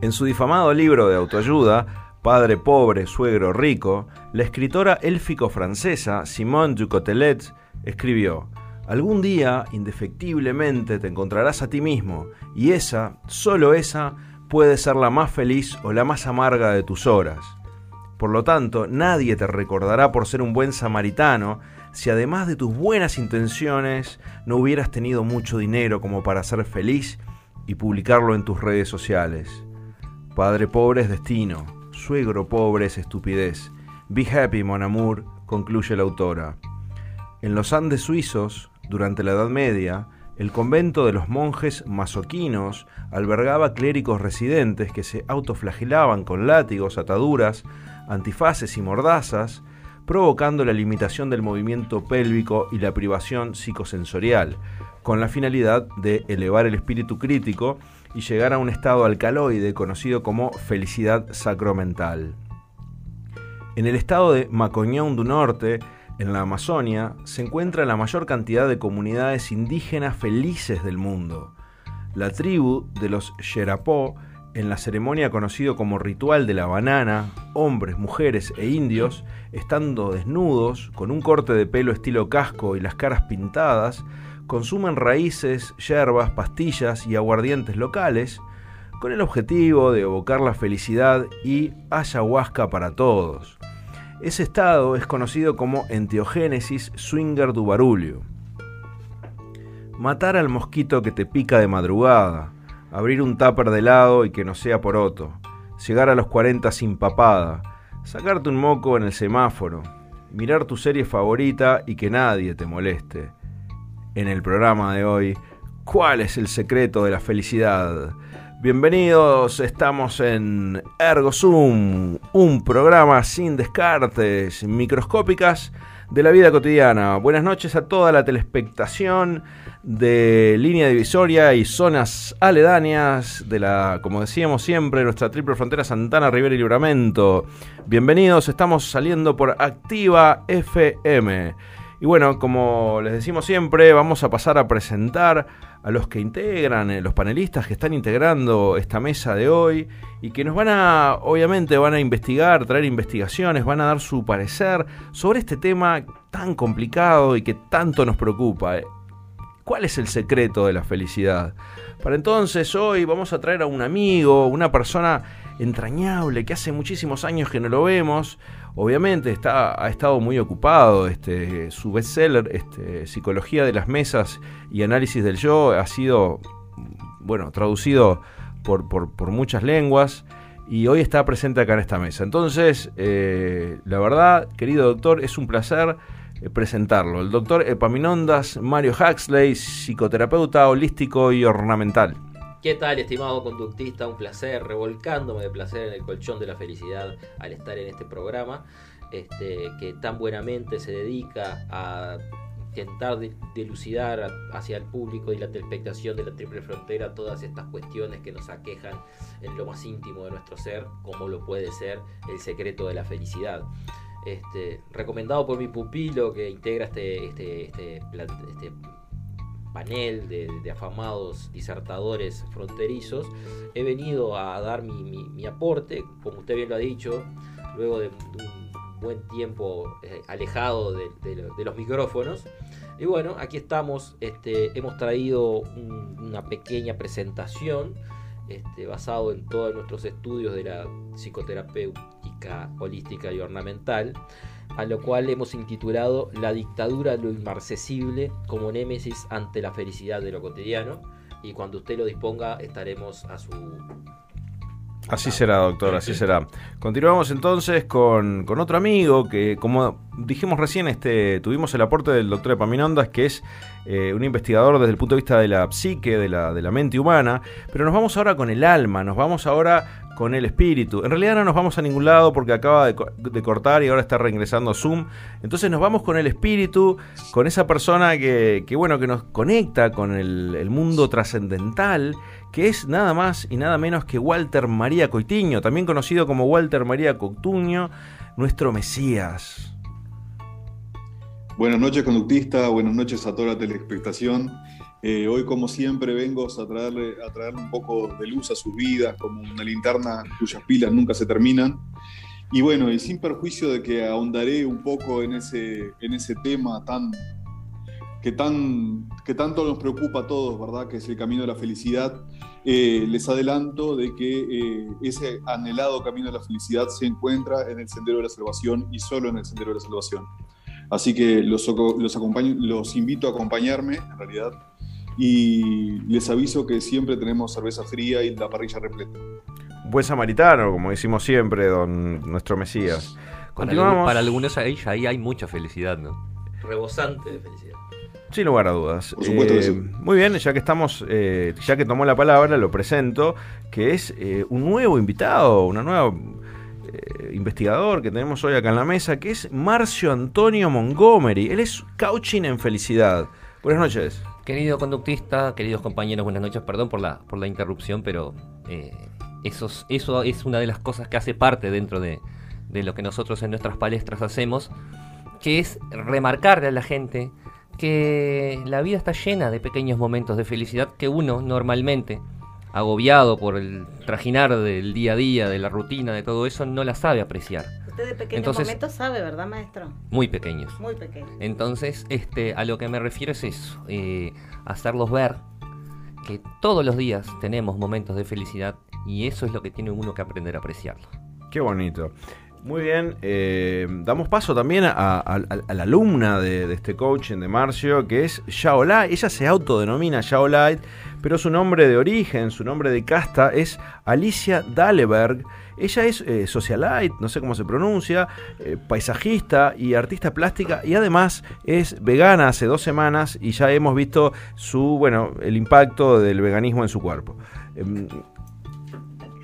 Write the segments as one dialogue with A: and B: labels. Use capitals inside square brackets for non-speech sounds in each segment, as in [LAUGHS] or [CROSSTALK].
A: En su difamado libro de autoayuda, Padre pobre, suegro rico, la escritora élfico-francesa Simone Ducotelet escribió: Algún día, indefectiblemente, te encontrarás a ti mismo, y esa, solo esa, puede ser la más feliz o la más amarga de tus horas. Por lo tanto, nadie te recordará por ser un buen samaritano si además de tus buenas intenciones no hubieras tenido mucho dinero como para ser feliz y publicarlo en tus redes sociales. Padre pobre es destino, suegro pobre es estupidez. Be happy, mon amour, concluye la autora. En los Andes suizos, durante la Edad Media, el convento de los monjes masoquinos albergaba clérigos residentes que se autoflagelaban con látigos, ataduras, antifaces y mordazas, provocando la limitación del movimiento pélvico y la privación psicosensorial, con la finalidad de elevar el espíritu crítico y llegar a un estado alcaloide conocido como felicidad sacramental. En el estado de Macoñón du Norte, en la Amazonia, se encuentra la mayor cantidad de comunidades indígenas felices del mundo. La tribu de los Xerapó en la ceremonia conocido como ritual de la banana, hombres, mujeres e indios, estando desnudos, con un corte de pelo estilo casco y las caras pintadas, consumen raíces, yerbas, pastillas y aguardientes locales, con el objetivo de evocar la felicidad y ayahuasca para todos. Ese estado es conocido como enteogénesis swinger du barulho. Matar al mosquito que te pica de madrugada, abrir un tupper de helado y que no sea por otro, llegar a los 40 sin papada, sacarte un moco en el semáforo, mirar tu serie favorita y que nadie te moleste. En el programa de hoy, ¿cuál es el secreto de la felicidad? Bienvenidos, estamos en Ergo Zoom, un programa sin descartes, microscópicas de la vida cotidiana. Buenas noches a toda la telespectación de línea divisoria y zonas aledañas de la, como decíamos siempre, nuestra triple frontera Santana, Rivera y Libramento. Bienvenidos, estamos saliendo por Activa FM. Y bueno, como les decimos siempre, vamos a pasar a presentar a los que integran, eh, los panelistas que están integrando esta mesa de hoy y que nos van a, obviamente, van a investigar, traer investigaciones, van a dar su parecer sobre este tema tan complicado y que tanto nos preocupa. ¿Cuál es el secreto de la felicidad? Para entonces hoy vamos a traer a un amigo, una persona entrañable que hace muchísimos años que no lo vemos. Obviamente está, ha estado muy ocupado. Este, su bestseller, este, Psicología de las Mesas y Análisis del Yo, ha sido bueno, traducido por, por, muchas lenguas y hoy está presente acá en esta mesa. Entonces, eh, la verdad, querido doctor, es un placer eh, presentarlo. El doctor Epaminondas Mario Huxley, psicoterapeuta holístico y ornamental.
B: ¿Qué tal, estimado conductista? Un placer, revolcándome de placer en el colchón de la felicidad al estar en este programa, este, que tan buenamente se dedica a intentar delucidar hacia el público y la telespectación de la triple frontera todas estas cuestiones que nos aquejan en lo más íntimo de nuestro ser, como lo puede ser el secreto de la felicidad. Este, recomendado por mi pupilo que integra este, este, este, este panel de, afamados disertadores fronterizos, he venido a dar mi, aporte, como usted bien lo ha dicho, luego de, un buen tiempo eh, alejado de, los micrófonos. Y bueno, aquí estamos, este, hemos traído una pequeña presentación este, basado en todos nuestros estudios de la psicoterapéutica holística y ornamental, a lo cual hemos intitulado La dictadura de lo inmarcesible como némesis ante la felicidad de lo cotidiano. Y cuando usted lo disponga, estaremos a su
A: Así será, doctor, así será. Continuamos entonces con, otro amigo que, como dijimos recién, este, tuvimos el aporte del doctor Epaminondas, que es eh, un investigador desde el punto de vista de la psique, de la, de la mente humana, pero nos vamos ahora con el alma, nos vamos ahora con el espíritu. En realidad no nos vamos a ningún lado porque acaba de, cortar y ahora está reingresando a Zoom. Entonces nos vamos con el espíritu, con esa persona que, bueno, que nos conecta con el, mundo trascendental, que es nada más y nada menos que Walter María Coitiño, también conocido como Walter María Coituño, nuestro Mesías.
C: Buenas noches, conductista. Buenas noches a toda la telespectación. Eh, hoy, como siempre, vengo a traerle, a traerle un poco de luz a sus vidas, como una linterna cuyas pilas nunca se terminan. Y bueno, y sin perjuicio de que ahondaré un poco en ese, en ese tema tan, que, tan, que tanto nos preocupa a todos, ¿verdad? Que es el camino de la felicidad. Eh, les adelanto de que eh, ese anhelado camino de la felicidad se encuentra en el Sendero de la Salvación y solo en el Sendero de la Salvación. Así que los, los, acompaño, los invito a acompañarme, en realidad, y les aviso que siempre tenemos cerveza fría y la parrilla repleta.
A: Buen samaritano, como decimos siempre, don nuestro Mesías.
D: Continuamos. Para, algunos ahí, ahí hay mucha felicidad, ¿no?
B: Rebosante de felicidad.
A: Sin lugar a dudas. Eh, muy bien, ya que estamos, eh, ya que tomó la palabra, lo presento, que es eh, un nuevo invitado, una nueva investigador que tenemos hoy acá en la mesa, que es Marcio Antonio Montgomery. Él es coaching en felicidad. Buenas noches.
D: Querido conductista, queridos compañeros, buenas noches. Perdón por la, por la interrupción, pero eso, eso es una de las cosas que hace parte dentro de, de lo que nosotros en nuestras palestras hacemos, que es remarcarle a la gente que la vida está llena de pequeños momentos de felicidad que uno normalmente, agobiado por el trajinar del día a día, de la rutina, de todo eso, no la sabe apreciar.
E: Usted de pequeños momentos sabe, ¿verdad, maestro?
D: Muy pequeños.
E: Muy pequeños.
D: Entonces, este, a lo que me refiero es eso, eh, hacerlos ver que todos los días tenemos momentos de felicidad y eso es lo que tiene uno que aprender a apreciarlo.
A: Qué bonito. Muy bien, eh, damos paso también a, la alumna de, este coaching de Marcio, que es Lai. Ella se autodenomina Lai, pero su nombre de origen, su nombre de casta es Alicia Daleberg. Ella es eh, socialite, no sé cómo se pronuncia, eh, paisajista y artista plástica y además es vegana hace dos semanas y ya hemos visto su, bueno, el impacto del veganismo en su cuerpo. Em,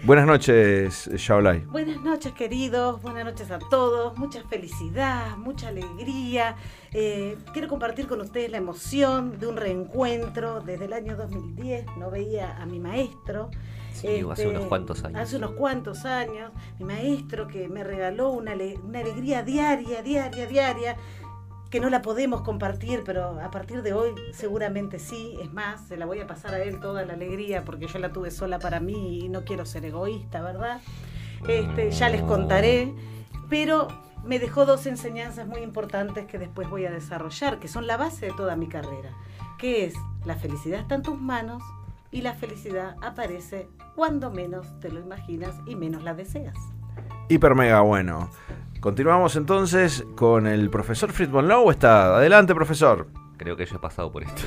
A: Buenas noches, Shaolai.
E: Buenas noches, queridos. Buenas noches a todos. Mucha felicidad, mucha alegría. Eh, quiero compartir con ustedes la emoción de un reencuentro. Desde el año 2010 no veía a mi maestro.
D: Sí, hace este, unos cuantos años.
E: Hace unos cuantos años. Mi maestro que me regaló una, una alegría diaria, diaria, diaria que no la podemos compartir, pero a partir de hoy seguramente sí. Es más, se la voy a pasar a él toda la alegría porque yo la tuve sola para mí y no quiero ser egoísta, ¿verdad? Este, ya les contaré, pero me dejó dos enseñanzas muy importantes que después voy a desarrollar, que son la base de toda mi carrera, que es la felicidad está en tus manos y la felicidad aparece cuando menos te lo imaginas y menos la deseas.
A: Hiper mega bueno. Continuamos entonces con el profesor Fritz Lowe. Está adelante, profesor.
D: Creo que yo he pasado por esto.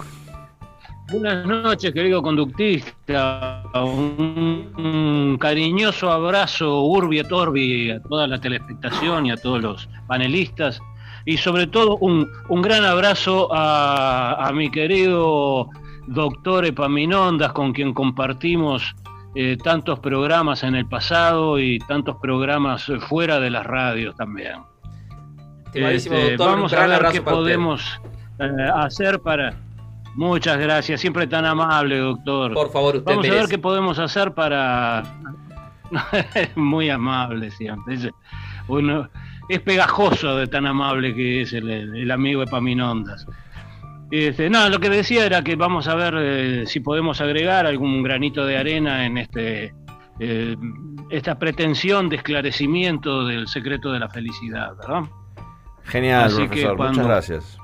F: Buenas noches, querido conductista. Un, cariñoso abrazo, Urbi et Orbi, a toda la telespectación y a todos los panelistas. Y sobre todo, un, gran abrazo a, a mi querido doctor Epaminondas, con quien compartimos eh, tantos programas en el pasado y tantos programas fuera de las radios también. Este, vamos a ver qué podemos eh, hacer para... Muchas gracias, siempre tan amable, doctor.
B: Por favor, usted
F: Vamos a ver qué podemos hacer para... [LAUGHS] Muy amable siempre. Es, es pegajoso de tan amable que es el, el amigo Epaminondas. Este, no, lo que decía era que vamos a ver eh, si podemos agregar algún granito de arena en este eh, esta pretensión de esclarecimiento del secreto de la felicidad, ¿verdad?
A: Genial, profesor. Muchas gracias.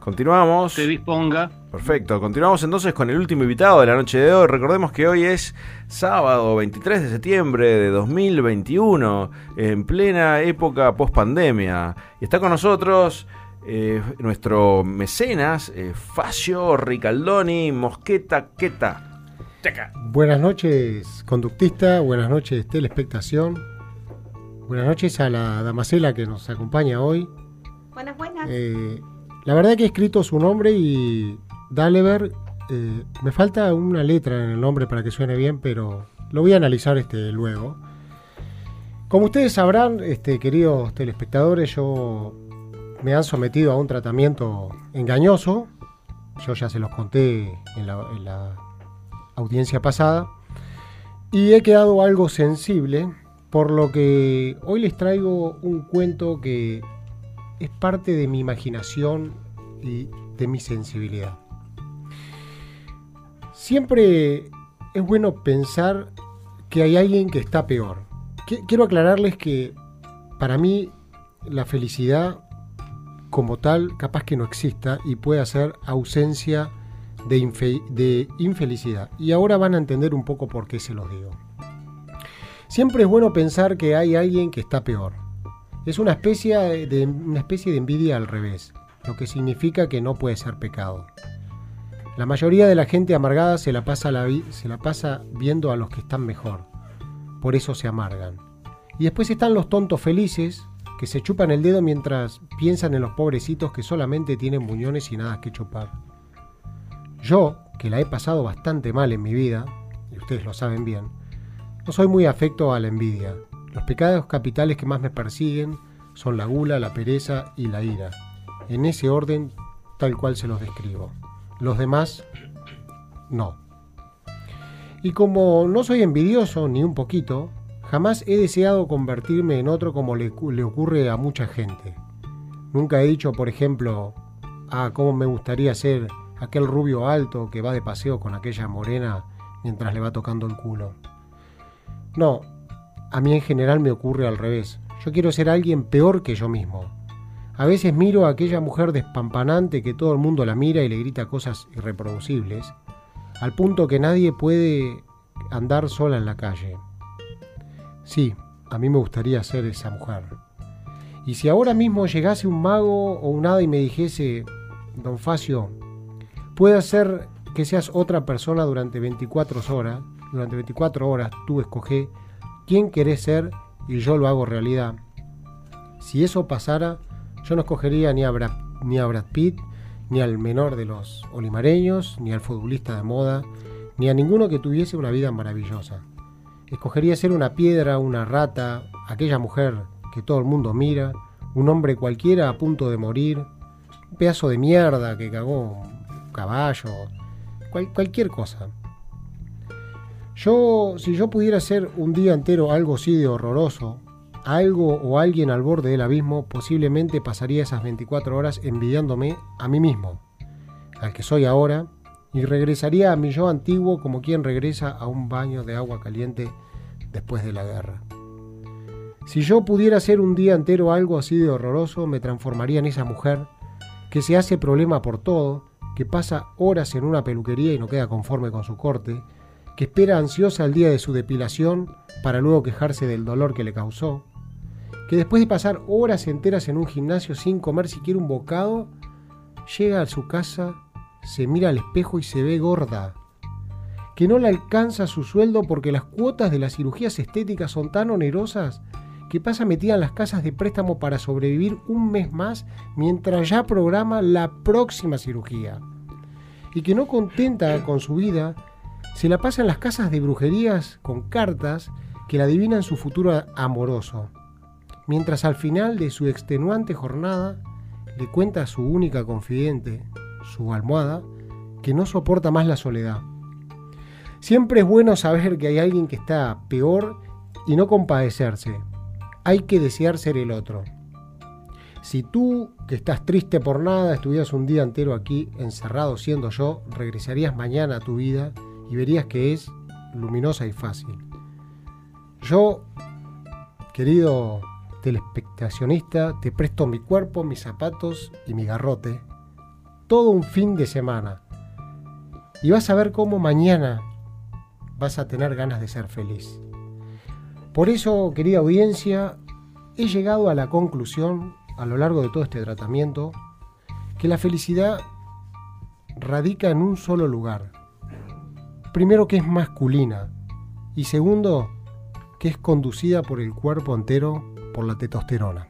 A: Continuamos.
F: Se disponga.
A: Perfecto. Continuamos entonces con el último invitado de la noche de hoy. Recordemos que hoy es sábado 23 de septiembre de 2021, en plena época post pandemia. Y está con nosotros eh, nuestro mecenas, eh, Facio Ricaldoni Mosqueta Queta.
G: Buenas noches, conductista, buenas noches, telespectación. Buenas noches a la damasela que nos acompaña hoy.
E: Buenas, buenas.
G: Eh, la verdad que he escrito su nombre y Dalever, me falta una letra en el nombre para que suene bien, pero lo voy a analizar este luego. Como ustedes sabrán, este, queridos telespectadores, yo me han sometido a un tratamiento engañoso. Yo ya se los conté en la, audiencia pasada. Y he quedado algo sensible, por lo que hoy les traigo un cuento que es parte de mi imaginación y de mi sensibilidad. Siempre es bueno pensar que hay alguien que está peor. Qui- Quiero aclararles que para mí la felicidad como tal capaz que no exista y puede ser ausencia de, de infelicidad. Y ahora van a entender un poco por qué se los digo. Siempre es bueno pensar que hay alguien que está peor. Es una especie de, una especie de envidia al revés, lo que significa que no puede ser pecado. La mayoría de la gente amargada se la pasa, la se la pasa viendo a los que están mejor. Por eso se amargan. Y después están los tontos felices que se chupan el dedo mientras piensan en los pobrecitos que solamente tienen muñones y nada que chupar. Yo, que la he pasado bastante mal en mi vida, y ustedes lo saben bien, no soy muy afecto a la envidia. Los pecados capitales que más me persiguen son la gula, la pereza y la ira. En ese orden tal cual se los describo. Los demás, no. Y como no soy envidioso ni un poquito, jamás he deseado convertirme en otro como le, cu- le ocurre a mucha gente. Nunca he dicho, por ejemplo, ah, cómo me gustaría ser aquel rubio alto que va de paseo con aquella morena mientras le va tocando el culo. No, a mí en general me ocurre al revés. Yo quiero ser alguien peor que yo mismo. A veces miro a aquella mujer despampanante que todo el mundo la mira y le grita cosas irreproducibles, al punto que nadie puede andar sola en la calle. Sí, a mí me gustaría ser esa mujer. Y si ahora mismo llegase un mago o un hada y me dijese, don Facio, puede ser que seas otra persona durante 24 horas, durante 24 horas tú escoge quién querés ser y yo lo hago realidad. Si eso pasara, yo no escogería ni a ni a Brad Pitt, ni al menor de los olimareños, ni al futbolista de moda, ni a ninguno que tuviese una vida maravillosa. Escogería ser una piedra, una rata, aquella mujer que todo el mundo mira, un hombre cualquiera a punto de morir, un pedazo de mierda que cagó un caballo, cual- cualquier cosa. Yo, si yo pudiera ser un día entero algo así de horroroso, algo o alguien al borde del abismo, posiblemente pasaría esas 24 horas envidiándome a mí mismo, al que soy ahora, y regresaría a mi yo antiguo como quien regresa a un baño de agua caliente después de la guerra. Si yo pudiera ser un día entero algo así de horroroso, me transformaría en esa mujer que se hace problema por todo, que pasa horas en una peluquería y no queda conforme con su corte, que espera ansiosa el día de su depilación para luego quejarse del dolor que le causó, que después de pasar horas enteras en un gimnasio sin comer siquiera un bocado, llega a su casa, se mira al espejo y se ve gorda, que no le alcanza su sueldo porque las cuotas de las cirugías estéticas son tan onerosas que pasa metida en las casas de préstamo para sobrevivir un mes más mientras ya programa la próxima cirugía. Y que no contenta con su vida, se la pasa en las casas de brujerías con cartas que le adivinan su futuro amoroso. Mientras al final de su extenuante jornada le cuenta a su única confidente, su almohada, que no soporta más la soledad. Siempre es bueno saber que hay alguien que está peor y no compadecerse. Hay que desear ser el otro. Si tú, que estás triste por nada, estuvieras un día entero aquí encerrado siendo yo, regresarías mañana a tu vida y verías que es luminosa y fácil. Yo, querido telespectacionista, te presto mi cuerpo, mis zapatos y mi garrote todo un fin de semana. Y vas a ver cómo mañana vas a tener ganas de ser feliz. Por eso, querida audiencia, he llegado a la conclusión, a lo largo de todo este tratamiento, que la felicidad radica en un solo lugar. Primero que es masculina y segundo que es conducida por el cuerpo entero por la testosterona.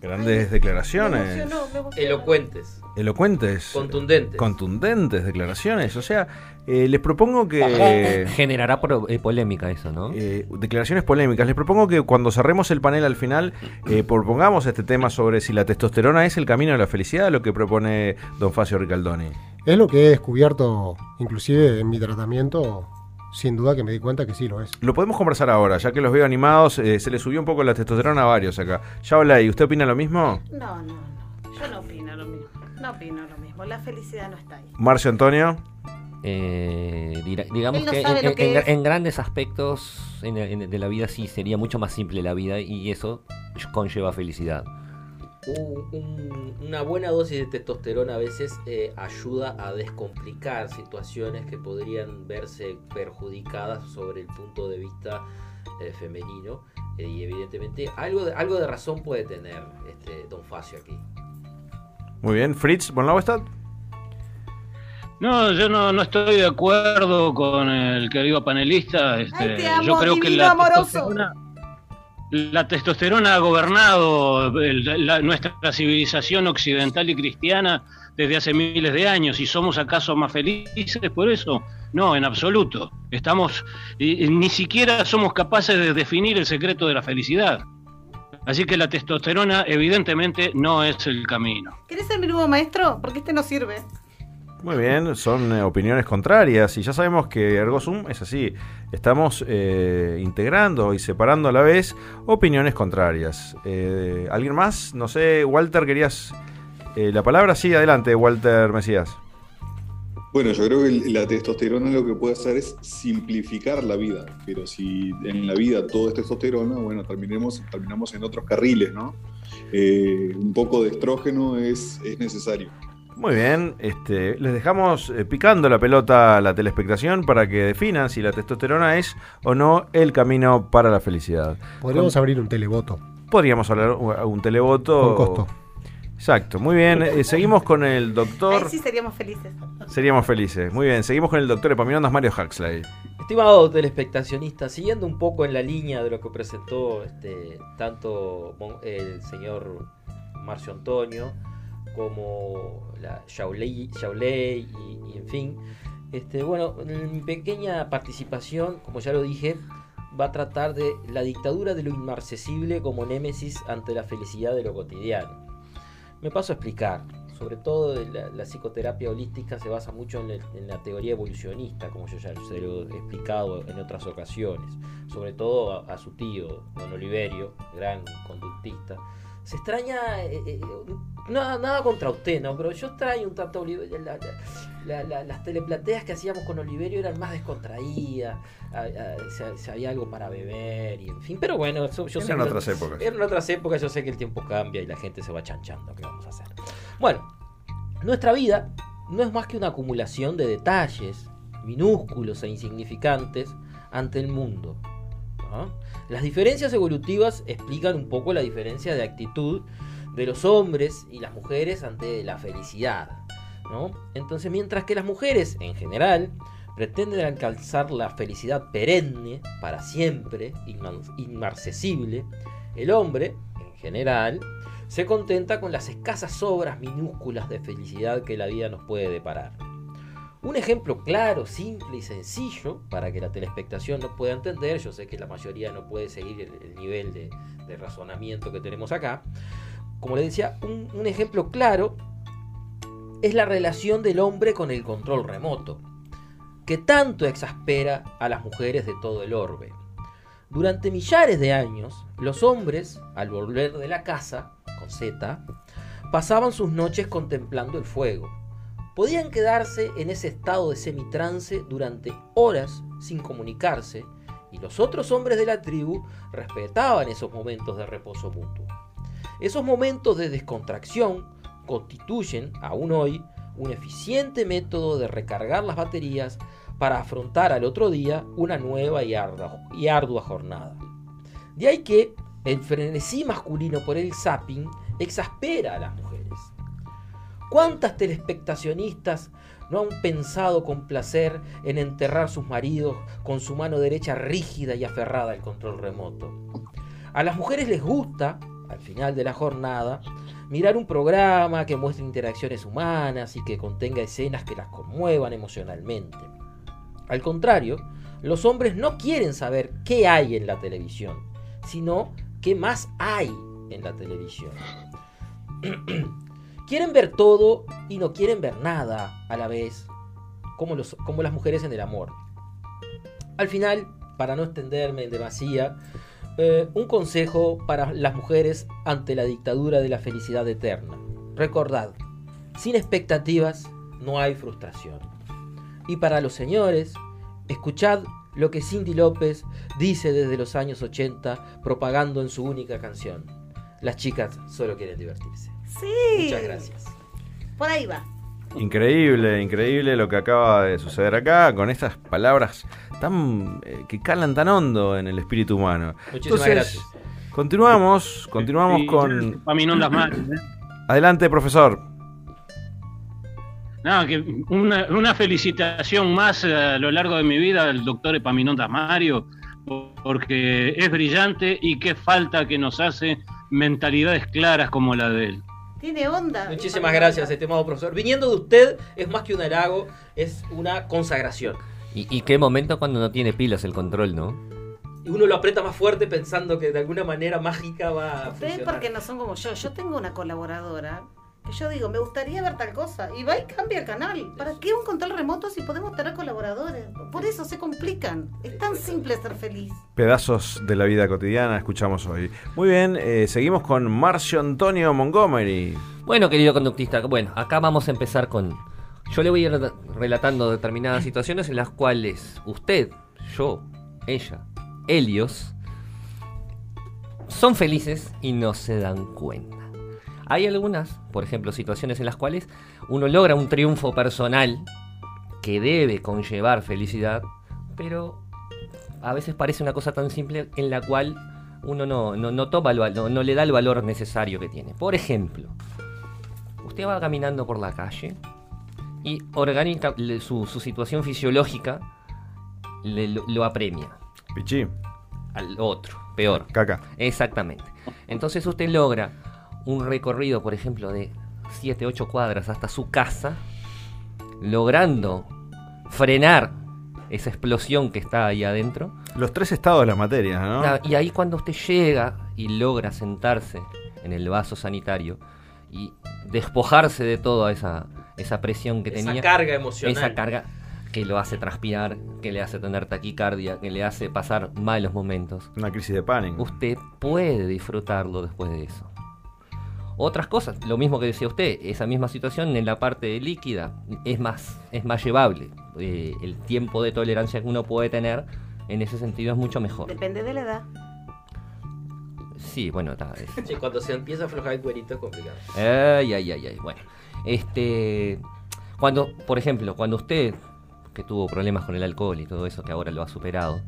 A: Grandes
E: Me
A: declaraciones.
E: emocionó, me emocionó.
B: Elocuentes,
A: Elocuentes.
B: contundentes.
A: Contundentes declaraciones. O sea, eh, les propongo que. [LAUGHS]
D: Generará pro- eh, polémica eso, ¿no?
A: eh, declaraciones polémicas. Les propongo que cuando cerremos el panel al final, eh, propongamos este tema sobre si la testosterona es el camino a la felicidad, lo que propone don Facio Ricaldoni.
G: Es lo que he descubierto, inclusive en mi tratamiento, sin duda que me di cuenta que sí lo es.
A: Lo podemos conversar ahora, ya que los veo animados. eh, se le subió un poco la testosterona a varios acá. Ya habla ahí, ¿usted opina lo mismo?
E: No, no, no. Yo no opino lo mismo. No opino lo mismo. La felicidad no está ahí.
A: Marcio Antonio.
D: Eh, digamos
E: no
D: que, en,
E: lo que
D: en-
E: es.
D: en grandes aspectos en- en- de la vida sí sería mucho más simple la vida y eso conlleva felicidad.
B: Un- un- una buena dosis de testosterona a veces eh, ayuda a descomplicar situaciones que podrían verse perjudicadas sobre el punto de vista eh, femenino eh, y evidentemente algo de, algo de razón puede tener este Don Facio aquí.
A: Muy bien, Fritz, ¿por lado está?
F: No, yo no, no estoy de acuerdo con el querido panelista. Este,
E: Ay, te amo,
F: yo creo que la
E: amoroso.
F: testosterona, la testosterona ha gobernado el- la- nuestra civilización occidental y cristiana desde hace miles de años. ¿Y somos acaso más felices por eso? No, en absoluto. Estamos, y- ni siquiera somos capaces de definir el secreto de la felicidad. Así que la testosterona evidentemente no es el camino.
E: ¿Querés ser mi nuevo maestro? Porque este no sirve.
A: Muy bien, son eh, opiniones contrarias y ya sabemos que Ergo Sum es así. Estamos eh, integrando y separando a la vez opiniones contrarias. Eh, ¿Alguien más? No sé, Walter, ¿querías eh, la palabra? Sí, adelante, Walter Mesías.
C: Bueno, yo creo que la testosterona lo que puede hacer es simplificar la vida, pero si en la vida todo es testosterona, bueno, terminemos, terminamos en otros carriles, ¿no? Eh, un poco de estrógeno es, es necesario.
A: Muy bien, este, les dejamos eh, picando la pelota a la telespectación para que definan si la testosterona es o no el camino para la felicidad.
G: Podríamos abrir un televoto
A: Podríamos hablar un, un televoto.
G: con costo.
A: Exacto, muy bien. eh, seguimos con el doctor.
E: Ahí sí seríamos felices.
A: Seríamos felices. Muy bien, seguimos con el doctor Epaminondas Mario Huxley.
B: Estimado telespectacionista, siguiendo un poco en la línea de lo que presentó este, tanto Mon- el señor Marcio Antonio como la Shaolei, y, y en fin, este, bueno, en mi pequeña participación, como ya lo dije, va a tratar de la dictadura de lo inmarcesible como némesis ante la felicidad de lo cotidiano. Me paso a explicar. Sobre todo la, la psicoterapia holística se basa mucho en, el- en la teoría evolucionista, como yo ya se lo he explicado en otras ocasiones. Sobre todo a, a su tío, don Oliverio, gran conductista. Se extraña, eh, eh, nada, nada contra usted, ¿no? Pero yo extraño un tanto Oliverio. la- la- la- las teleplateas que hacíamos con Oliverio eran más descontraídas, a- a- se, se había algo para beber y en fin. Pero bueno, eso, yo sé
A: Eran
B: que-
A: otras épocas.
B: en otras épocas yo sé que el tiempo cambia y la gente se va chanchando. ¿Qué vamos a hacer? Bueno, nuestra vida no es más que una acumulación de detalles minúsculos e insignificantes ante el mundo. ¿no? Las diferencias evolutivas explican un poco la diferencia de actitud de los hombres y las mujeres ante la felicidad. ¿no? Entonces, mientras que las mujeres, en general, pretenden alcanzar la felicidad perenne, para siempre, inmarcesible, el hombre, en general, se contenta con las escasas obras minúsculas de felicidad que la vida nos puede deparar. Un ejemplo claro, simple y sencillo para que la telespectación nos pueda entender, yo sé que la mayoría no puede seguir el, el nivel de, de razonamiento que tenemos acá, como le decía, un, ejemplo claro es la relación del hombre con el control remoto, que tanto exaspera a las mujeres de todo el orbe. Durante millares de años, los hombres, al volver de la casa, con Z, pasaban sus noches contemplando el fuego. Podían quedarse en ese estado de semitrance durante horas sin comunicarse, y los otros hombres de la tribu respetaban esos momentos de reposo mutuo. Esos momentos de descontracción constituyen, aún hoy, un eficiente método de recargar las baterías para afrontar al otro día una nueva y ardua, jornada. De ahí que el frenesí masculino por el zapping exaspera a las mujeres. ¿Cuántas telespectacionistas no han pensado con placer en enterrar sus maridos con su mano derecha rígida y aferrada al control remoto? A las mujeres les gusta, al final de la jornada, mirar un programa que muestre interacciones humanas y que contenga escenas que las conmuevan emocionalmente. Al contrario, los hombres no quieren saber qué hay en la televisión, sino qué más hay en la televisión. [CLEARS THROAT] quieren ver todo y no quieren ver nada a la vez, como, los, como las mujeres en el amor. Al final, para no extenderme en demasía, eh, un consejo para las mujeres ante la dictadura de la felicidad eterna. Recordad, sin expectativas no hay frustración. Y para los señores, escuchad lo que Cindy López dice desde los años 80, propagando en su única canción. Las chicas solo quieren divertirse.
E: Sí.
B: Muchas gracias.
E: Por ahí va.
A: Increíble, increíble lo que acaba de suceder acá con estas palabras tan eh, que calan tan hondo en el espíritu humano.
B: Muchísimas
A: Entonces,
B: gracias.
A: Continuamos, continuamos con.
F: Para mí no. ¿eh?
A: Adelante, profesor.
F: Nada, que una, una felicitación más eh, a lo largo de mi vida al doctor Epaminondas Mario, porque es brillante y qué falta que nos hace mentalidades claras como la de él.
E: Tiene onda.
B: Muchísimas gracias, estimado profesor. Viniendo de usted es más que un halago, es una consagración.
D: Y, y qué momento cuando no tiene pilas el control, ¿no?
B: Y uno lo aprieta más fuerte pensando que de alguna manera mágica va a
E: Ustedes
B: funcionar.
E: porque no son como yo. Yo tengo una colaboradora que yo digo, me gustaría ver tal cosa. Y va y cambia el canal. ¿Para qué un control remoto si podemos tener colaboradores? Por eso se complican. Es tan simple ser feliz.
A: Pedazos de la vida cotidiana escuchamos hoy. Muy bien, eh, seguimos con Marcio Antonio Montgomery.
D: Bueno, querido conductista, bueno, acá vamos a empezar con... Yo le voy a ir rel- relatando determinadas situaciones en las cuales usted, yo, ella, Helios, son felices y no se dan cuenta. Hay algunas, por ejemplo, situaciones en las cuales uno logra un triunfo personal que debe conllevar felicidad, pero a veces parece una cosa tan simple en la cual uno no, no, no toma el no- no le da el valor necesario que tiene. Por ejemplo, usted va caminando por la calle y orgánica, su, su situación fisiológica le- lo, lo apremia
A: Pichi,
D: al otro, peor.
A: caca.
D: Exactamente. Entonces usted logra un recorrido, por ejemplo, de 7, 8 cuadras hasta su casa, logrando frenar esa explosión que está ahí adentro.
A: Los tres estados de las materias, ¿no?
D: Y ahí cuando usted llega y logra sentarse en el vaso sanitario y despojarse de toda esa, esa presión que
B: Esa
D: tenía,
B: carga emocional.
D: esa carga que lo hace transpirar, que le hace tener taquicardia, que le hace pasar malos momentos,
A: Una crisis de pánico.
D: usted puede disfrutarlo después de eso. Otras cosas, lo mismo que decía usted, esa misma situación en la parte líquida es más, es más llevable. Eh, el tiempo de tolerancia que uno puede tener en ese sentido es mucho mejor.
E: Depende de la edad.
D: Sí, bueno, está. es-
B: Sí, cuando se empieza a aflojar el cuerito es complicado.
D: Ay, ay, ay, ay. Bueno, este. Cuando, por ejemplo, cuando usted, que tuvo problemas con el alcohol y todo eso, que ahora lo ha superado,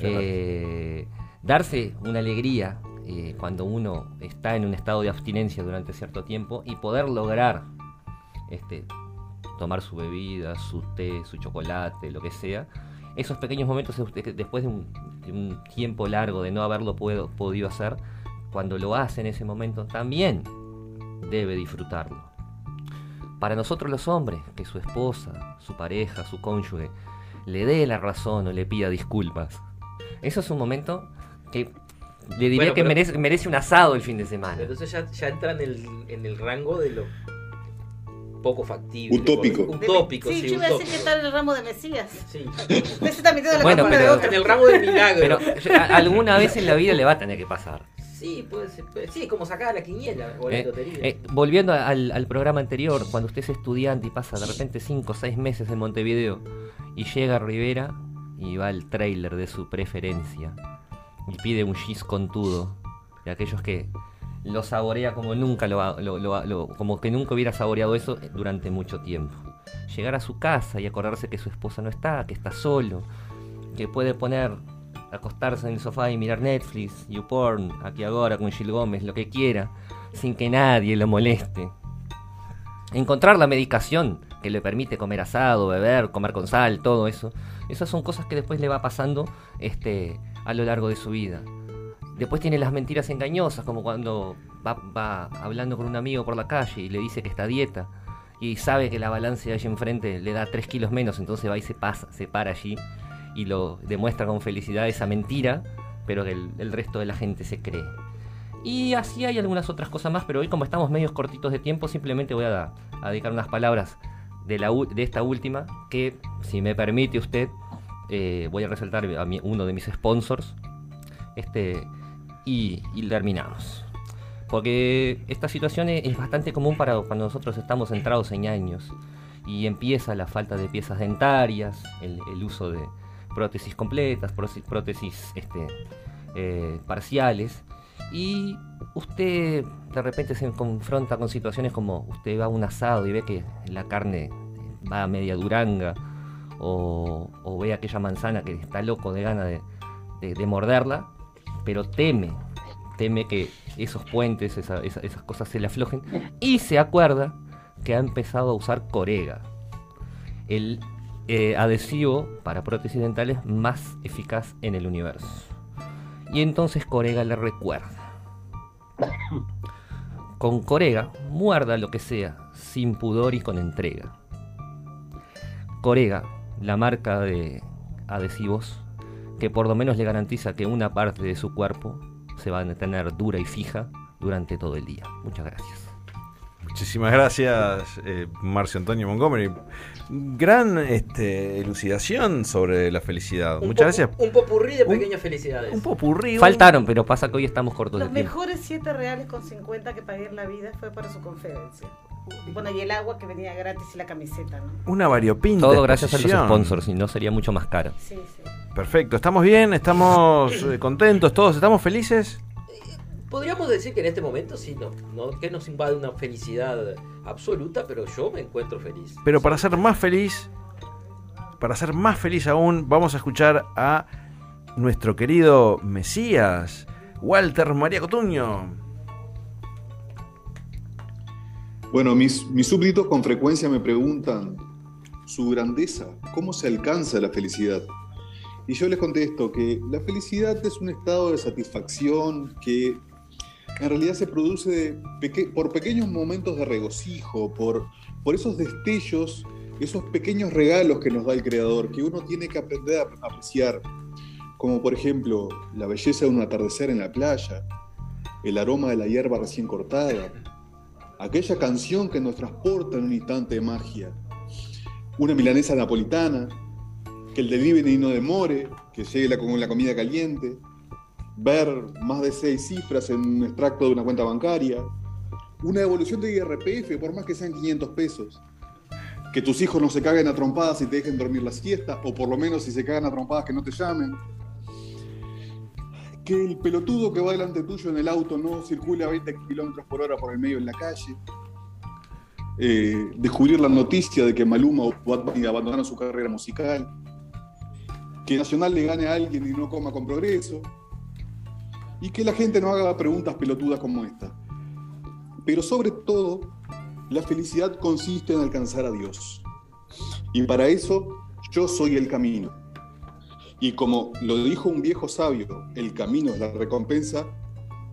D: eh, darse una alegría eh, cuando uno está en un estado de abstinencia durante cierto tiempo y poder lograr este, tomar su bebida, su té, su chocolate, lo que sea, esos pequeños momentos después de un, tiempo largo de no haberlo podido hacer, cuando lo hace en ese momento también debe disfrutarlo. Para nosotros los hombres, que su esposa, su pareja, su cónyuge le dé la razón o le pida disculpas, eso es un momento que le diría
B: Bueno,
D: que
B: pero-
D: merece, merece un asado el fin de semana.
B: Entonces ya, ya entra en el, en el rango de lo poco factible.
C: Utópico.
B: por- Utópico,
E: sí,
B: sí,
E: yo iba a decir que está en el ramo de Mesías.
B: Sí. [LAUGHS]
E: Usted se está metiendo en la
D: Bueno, pero-
E: de
B: En el rango del milagro.
D: Pero a- alguna vez en la vida le va a tener que pasar.
B: Sí, puede ser. puede- Sí, como sacar la quiniela o la
D: Eh, eh, volviendo al, al programa anterior, cuando usted es estudiante y pasa de repente 5 o 6 meses en Montevideo y llega a Rivera y va al trailer de su preferencia y pide un gis contudo de aquellos que lo saborea como nunca lo, lo- como que nunca hubiera saboreado eso durante mucho tiempo. Llegar a su casa y acordarse que su esposa no está, que está solo, que puede poner acostarse en el sofá y mirar Netflix, YouPorn, aquí ahora con Gil Gómez, lo que quiera, sin que nadie lo moleste. Encontrar la medicación que le permite comer asado, beber, comer con sal, todo eso. Esas son cosas que después le va pasando este, a lo largo de su vida. Después tiene las mentiras engañosas, como cuando va, va hablando con un amigo por la calle y le dice que está a dieta y sabe que la balanza de allí enfrente le da 3 kilos menos, entonces va y se pasa, se para allí y lo demuestra con felicidad esa mentira, pero que el, resto de la gente se cree. Y así hay algunas otras cosas más, pero hoy como estamos medios cortitos de tiempo, simplemente voy a, dedicar unas palabras de, de esta última, que si me permite usted, eh, voy a resaltar a uno de mis sponsors, este, y, y terminamos. Porque esta situación es, bastante común para cuando nosotros estamos centrados en años. y empieza la falta de piezas dentarias, el, el uso de prótesis completas, prótesis, prótesis este, eh, parciales, y usted de repente se confronta con situaciones como usted va a un asado y ve que la carne va a media duranga, o, o ve aquella manzana que está loco de gana de, de- de morderla, pero teme, teme que esos puentes, esa- esa- esas cosas se le aflojen, y se acuerda que ha empezado a usar Corega, el eh, adhesivo para prótesis dentales más eficaz en el universo. Y entonces Corega le recuerda. Con Corega, muerda lo que sea, sin pudor y con entrega. Corega, la marca de adhesivos que por lo menos le garantiza que una parte de su cuerpo se va a tener dura y fija durante todo el día. Muchas gracias.
A: Muchísimas gracias, eh, Marcio Antonio Montgomery. Gran este, elucidación sobre la felicidad.
B: Un
A: Muchas gracias.
B: Un popurrí de
A: Un-
B: pequeñas felicidades.
A: Un popurrí. un-
D: Faltaron, pero pasa que hoy estamos cortos de
E: Los
D: tiempo.
E: mejores 7 reales con 50 que pagué en la vida fue para su conferencia. Bueno, y el agua que venía gratis y la camiseta, ¿no?
A: Una variopinta.
D: Todo gracias a los sponsors, si no sería mucho más caro.
E: Sí, sí.
A: Perfecto, estamos bien, estamos [LAUGHS] eh, contentos, todos estamos felices.
B: Podríamos decir que en este momento sí, no, no que nos invade una felicidad absoluta, pero yo me encuentro feliz.
A: Pero para ser más feliz, para ser más feliz aún, vamos a escuchar a nuestro querido Mesías, Walter María Cotuño.
C: Bueno, mis, mis súbditos con frecuencia me preguntan su grandeza, ¿cómo se alcanza la felicidad? Y yo les contesto que la felicidad es un estado de satisfacción que en realidad se produce peque- por pequeños momentos de regocijo, por, por esos destellos, esos pequeños regalos que nos da el Creador, que uno tiene que aprender a apreciar, como por ejemplo la belleza de un atardecer en la playa, el aroma de la hierba recién cortada, aquella canción que nos transporta en un instante de magia, una milanesa napolitana, que el delivery no demore, que llegue la, con la comida caliente, ver más de seis cifras en un extracto de una cuenta bancaria, una devolución de IRPF por más que sean 500 pesos, que tus hijos no se caguen a trompadas y te dejen dormir la siesta, o por lo menos si se cagan a trompadas que no te llamen, que el pelotudo que va delante tuyo en el auto no circule a 20 kilómetros por hora por el medio en la calle. Eh, descubrir la noticia de que Maluma o Bad Bunny abandonaron su carrera musical. Que Nacional le gane a alguien y no coma con progreso. Y que la gente no haga preguntas pelotudas como esta. Pero sobre todo, la felicidad consiste en alcanzar a Dios. Y para eso, yo soy el camino. Y como lo dijo un viejo sabio, el camino es la recompensa,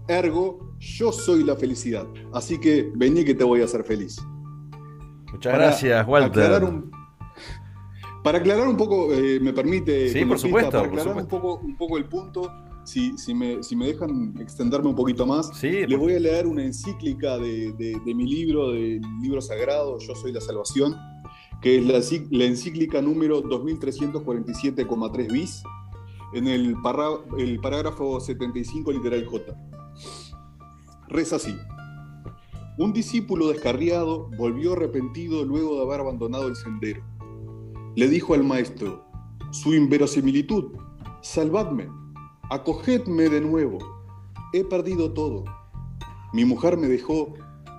C: ergo, yo soy la felicidad. Así que vení que te voy a hacer feliz.
A: Muchas
C: Para
A: gracias, Walter.
C: aclarar un- para aclarar un poco, eh, me permite.
A: Sí, por
C: pista,
A: supuesto,
C: Para
A: por
C: aclarar
A: supuesto.
C: Un, poco, un poco el punto, si, si, me, si me dejan extenderme un poquito más,
A: Sí,
C: les voy a leer una encíclica de, de- de mi libro, del libro sagrado, Yo soy la salvación, que es la encíclica número 2347,3 bis, en el, parra- el parágrafo 75, literal J. Reza así. Un discípulo descarriado volvió arrepentido luego de haber abandonado el sendero. Le dijo al maestro, su inverosimilitud, salvadme, acogedme de nuevo, he perdido todo. Mi mujer me dejó,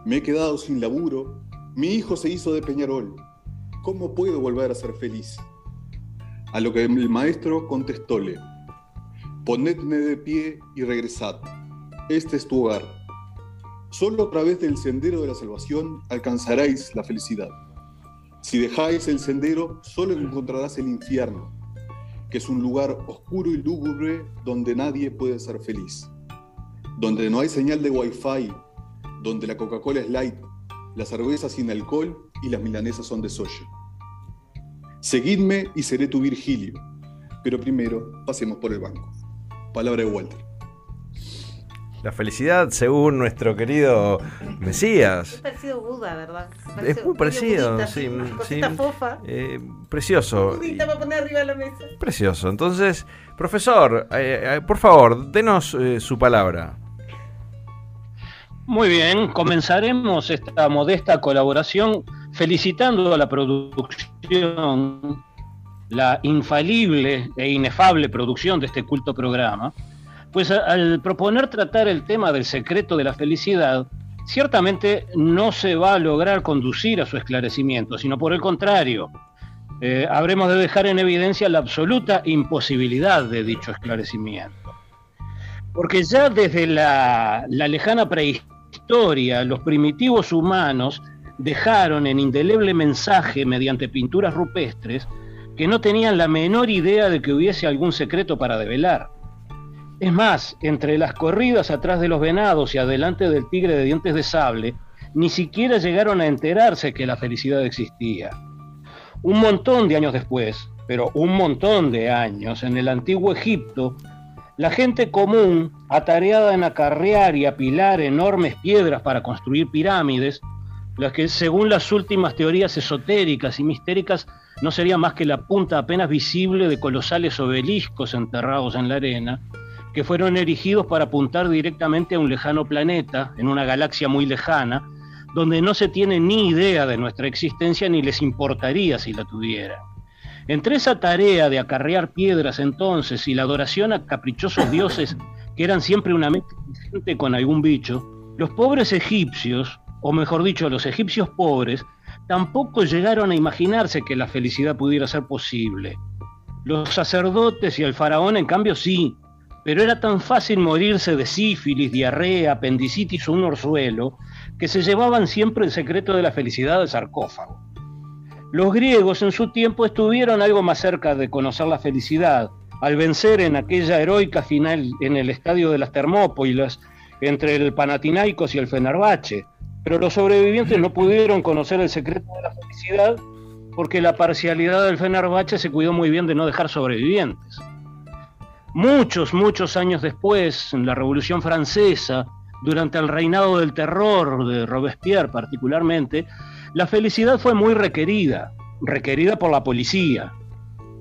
C: me he quedado sin laburo, mi hijo se hizo de Peñarol. ¿Cómo puedo volver a ser feliz? A lo que el maestro contestóle, ponedme de pie y regresad. Este es tu hogar. Solo a través del sendero de la salvación alcanzaréis la felicidad. Si dejáis el sendero, solo encontrarás el infierno, que es un lugar oscuro y lúgubre donde nadie puede ser feliz, donde no hay señal de wifi, donde la Coca-Cola es light, la cerveza sin alcohol y las milanesas son de soya. Seguidme y seré tu Virgilio, pero primero pasemos por el banco. Palabra de Walter.
A: La felicidad, según nuestro querido
E: Es
A: Mesías.
E: parecido a Buda, ¿verdad?
A: Es muy parecido,
E: budista,
A: sí,
E: una
A: sí.
E: cosita fofa.
A: Eh, precioso.
E: Budita para poner arriba de la mesa.
A: Precioso. Entonces, profesor, eh, eh, por favor, denos eh, su palabra.
F: Muy bien, comenzaremos esta modesta colaboración felicitando a la producción, la infalible e inefable producción de este culto programa, pues al proponer tratar el tema del secreto de la felicidad, ciertamente no se va a lograr conducir a su esclarecimiento, sino por el contrario, eh, habremos de dejar en evidencia la absoluta imposibilidad de dicho esclarecimiento. Porque ya desde la, la lejana prehistoria, los primitivos humanos dejaron en indeleble mensaje mediante pinturas rupestres que no tenían la menor idea de que hubiese algún secreto para develar. Es más, entre las corridas atrás de los venados y adelante del tigre de dientes de sable, ni siquiera llegaron a enterarse que la felicidad existía. Un montón de años después, pero un montón de años, en el antiguo Egipto, la gente común, atareada en acarrear y apilar enormes piedras para construir pirámides, las que según las últimas teorías esotéricas y mistéricas no sería más que la punta apenas visible de colosales obeliscos enterrados en la arena, que fueron erigidos para apuntar directamente a un lejano planeta, en una galaxia muy lejana, donde no se tiene ni idea de nuestra existencia ni les importaría si la tuviera. Entre esa tarea de acarrear piedras entonces y la adoración a caprichosos dioses que eran siempre una mente con algún bicho, los pobres egipcios, o mejor dicho, los egipcios pobres, tampoco llegaron a imaginarse que la felicidad pudiera ser posible. Los sacerdotes y el faraón, en cambio, sí, pero era tan fácil morirse de sífilis, diarrea, apendicitis o un orzuelo, que se llevaban siempre el secreto de la felicidad del sarcófago. Los griegos en su tiempo estuvieron algo más cerca de conocer la felicidad, al vencer en aquella heroica final en el estadio de las Termópilas entre el Panathinaikos y el Fenerbahce, pero los sobrevivientes no pudieron conocer el secreto de la felicidad porque la parcialidad del Fenerbahce se cuidó muy bien de no dejar sobrevivientes. Muchos, muchos años después, en la Revolución Francesa, durante el reinado del terror de Robespierre particularmente, la felicidad fue muy requerida, requerida por la policía.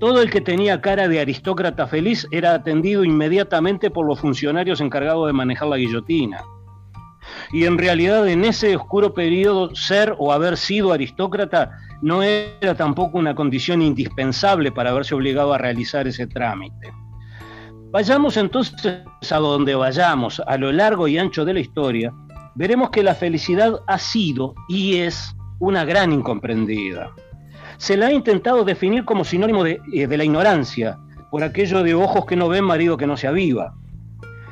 F: Todo el que tenía cara de aristócrata feliz era atendido inmediatamente por los funcionarios encargados de manejar la guillotina. Y en realidad en ese oscuro periodo ser o haber sido aristócrata no era tampoco una condición indispensable para haberse obligado a realizar ese trámite. Vayamos entonces a donde vayamos, a lo largo y ancho de la historia, veremos que la felicidad ha sido y es una gran incomprendida. Se la ha intentado definir como sinónimo de, eh, de la ignorancia, por aquello de ojos que no ven, marido que no se aviva.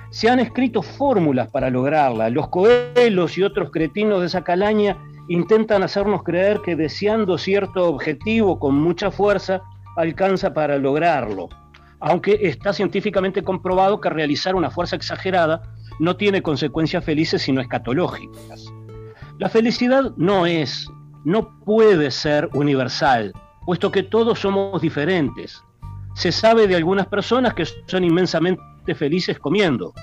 F: Se han escrito fórmulas para lograrla. Los coelos y otros cretinos de esa calaña intentan hacernos creer que deseando cierto objetivo con mucha fuerza alcanza para lograrlo aunque está científicamente comprobado que realizar una fuerza exagerada no tiene consecuencias felices sino escatológicas. La felicidad no es, no puede ser universal, puesto que todos somos diferentes. Se sabe de algunas personas que son inmensamente felices comiendo,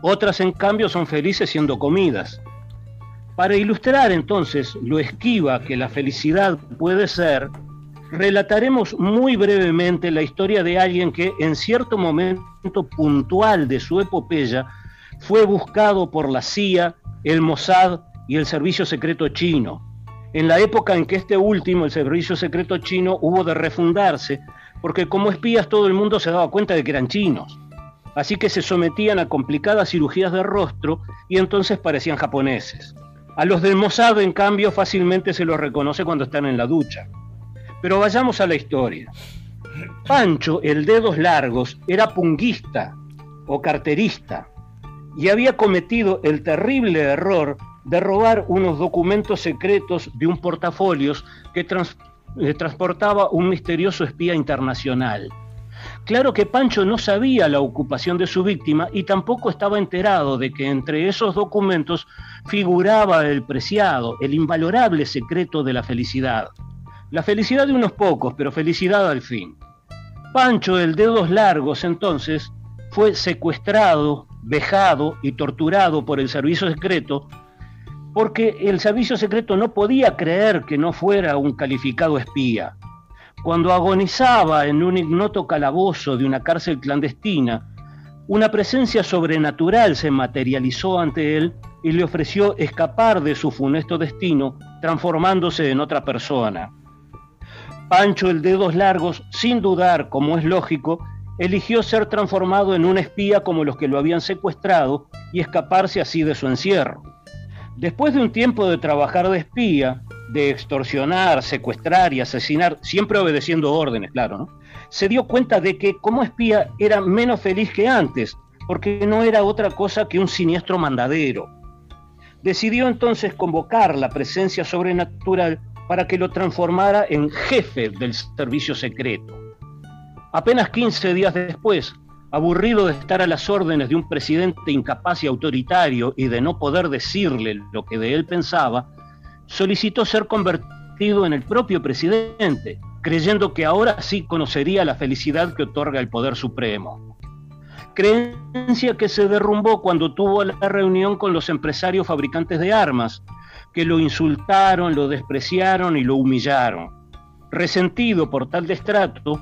F: otras en cambio son felices siendo comidas. Para ilustrar entonces lo esquiva que la felicidad puede ser, relataremos muy brevemente la historia de alguien que en cierto momento puntual de su epopeya fue buscado por la CIA, el Mossad y el Servicio Secreto Chino. En la época en que este último, el Servicio Secreto Chino, hubo de refundarse, porque como espías todo el mundo se daba cuenta de que eran chinos. Así que se sometían a complicadas cirugías de rostro y entonces parecían japoneses. A los del Mossad, en cambio, fácilmente se los reconoce cuando están en la ducha. Pero vayamos a la historia. Pancho, el dedos largos, era punguista o carterista y había cometido el terrible error de robar unos documentos secretos de un portafolios que eh, transportaba un misterioso espía internacional. Claro que Pancho no sabía la ocupación de su víctima y tampoco estaba enterado de que entre esos documentos figuraba el preciado, el invalorable secreto de la felicidad. La felicidad de unos pocos, pero felicidad al fin. Pancho, el dedos largos, entonces, fue secuestrado, vejado y torturado por el servicio secreto porque el servicio secreto no podía creer que no fuera un calificado espía. Cuando agonizaba en un ignoto calabozo de una cárcel clandestina, una presencia sobrenatural se materializó ante él y le ofreció escapar de su funesto destino, transformándose en otra persona. Pancho el Dedos Largos, sin dudar, como es lógico, eligió ser transformado en un espía como los que lo habían secuestrado y escaparse así de su encierro. Después de un tiempo de trabajar de espía, de extorsionar, secuestrar y asesinar, siempre obedeciendo órdenes, claro, se dio cuenta de que como espía era menos feliz que antes, porque no era otra cosa que un siniestro mandadero. Decidió entonces convocar la presencia sobrenatural para que lo transformara en jefe del servicio secreto. Apenas 15 días después, aburrido de estar a las órdenes de un presidente incapaz y autoritario y de no poder decirle lo que de él pensaba, solicitó ser convertido en el propio presidente, creyendo que ahora sí conocería la felicidad que otorga el poder supremo. Creencia que se derrumbó cuando tuvo la reunión con los empresarios fabricantes de armas, que lo insultaron, lo despreciaron y lo humillaron. Resentido por tal destrato,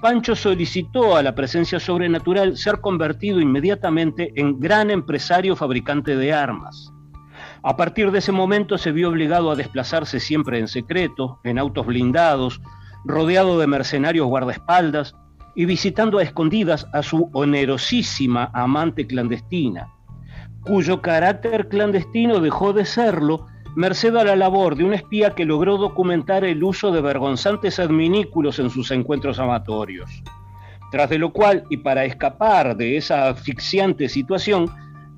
F: Pancho solicitó a la presencia sobrenatural ser convertido inmediatamente en gran empresario fabricante de armas. A partir de ese momento se vio obligado a desplazarse siempre en secreto, en autos blindados, rodeado de mercenarios guardaespaldas y visitando a escondidas a su onerosísima amante clandestina, cuyo carácter clandestino dejó de serlo merced a la labor de un espía que logró documentar el uso de vergonzantes adminículos en sus encuentros amatorios. Tras de lo cual, y para escapar de esa asfixiante situación,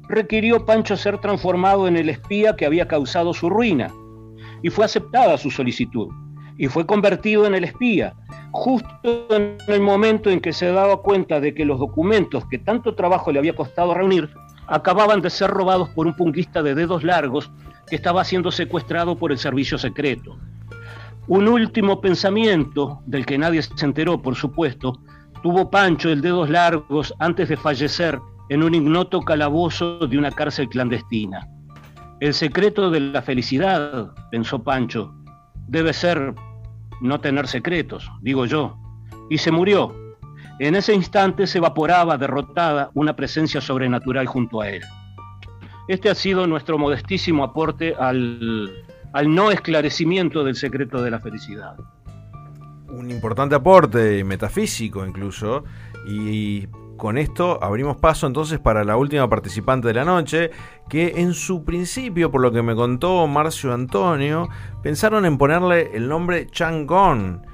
F: requirió Pancho ser transformado en el espía que había causado su ruina, y fue aceptada su solicitud, y fue convertido en el espía, justo en el momento en que se daba cuenta de que los documentos que tanto trabajo le había costado reunir acababan de ser robados por un punguista de dedos largos que estaba siendo secuestrado por el servicio secreto. Un último pensamiento, del que nadie se enteró, por supuesto, tuvo Pancho el dedos largos antes de fallecer en un ignoto calabozo de una cárcel clandestina. El secreto de la felicidad, pensó Pancho, debe ser no tener secretos, digo yo. Y se murió. En ese instante se evaporaba derrotada una presencia sobrenatural junto a él. Este ha sido nuestro modestísimo aporte al, no esclarecimiento del secreto de la felicidad.
A: Un importante aporte metafísico incluso, y con esto abrimos paso entonces para la última participante de la noche, que en su principio, por lo que me contó Marcio Antonio, pensaron en ponerle el nombre Chang'on,